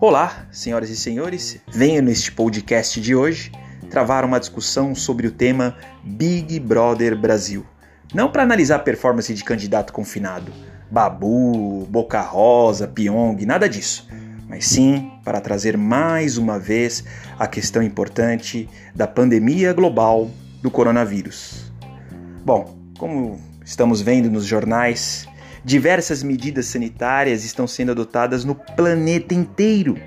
Olá, senhoras e senhores, venho neste podcast de hoje travar uma discussão sobre o tema Big Brother Brasil. Não para analisar a performance de candidato confinado, Babu, Boca Rosa, Pyong, nada disso, mas sim para trazer mais uma vez a questão importante da pandemia global do coronavírus. Bom, como estamos vendo nos jornais, Diversas medidas sanitárias estão sendo adotadas no planeta inteiro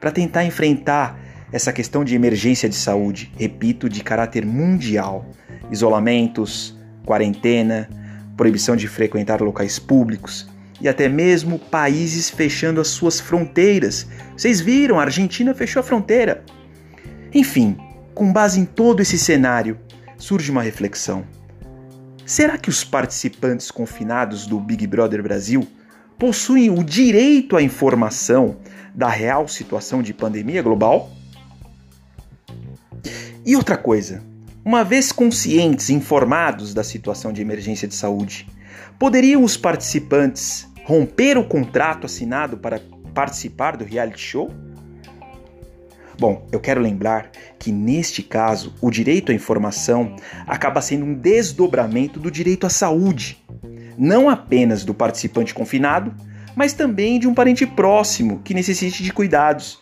para tentar enfrentar essa questão de emergência de saúde, repito, de caráter mundial. Isolamentos, quarentena, proibição de frequentar locais públicos e até mesmo países fechando as suas fronteiras. Vocês viram, a Argentina fechou a fronteira. Enfim, com base em todo esse cenário, surge uma reflexão. Será que os participantes confinados do Big Brother Brasil possuem o direito à informação da real situação de pandemia global? E outra coisa, uma vez conscientes informados da situação de emergência de saúde, poderiam os participantes romper o contrato assinado para participar do reality show? Bom, eu quero lembrar que neste caso o direito à informação acaba sendo um desdobramento do direito à saúde, não apenas do participante confinado, mas também de um parente próximo que necessite de cuidados.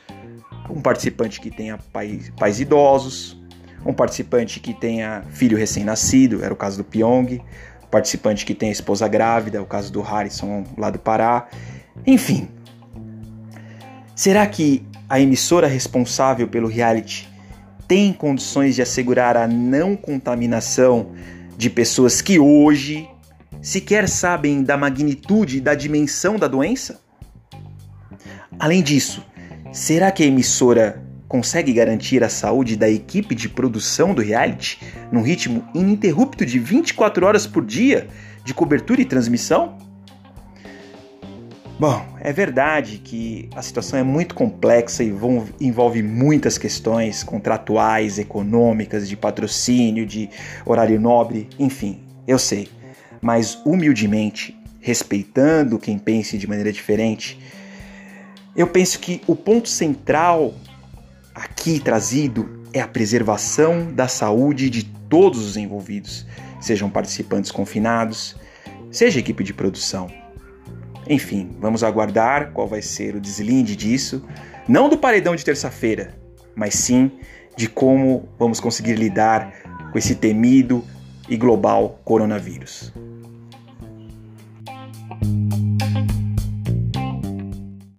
Um participante que tenha pais, pais idosos, um participante que tenha filho recém-nascido, era o caso do Pyong, participante que tenha esposa grávida, o caso do Harrison lá do Pará. Enfim, será que a emissora responsável pelo reality tem condições de assegurar a não contaminação de pessoas que hoje sequer sabem da magnitude e da dimensão da doença? Além disso, será que a emissora consegue garantir a saúde da equipe de produção do reality num ritmo ininterrupto de 24 horas por dia de cobertura e transmissão? Bom, é verdade que a situação é muito complexa e envolve muitas questões contratuais, econômicas, de patrocínio, de horário nobre, enfim, eu sei. Mas humildemente, respeitando quem pense de maneira diferente, eu penso que o ponto central aqui trazido é a preservação da saúde de todos os envolvidos, sejam participantes confinados, seja equipe de produção. Enfim, vamos aguardar qual vai ser o deslinde disso, não do paredão de terça-feira, mas sim de como vamos conseguir lidar com esse temido e global coronavírus.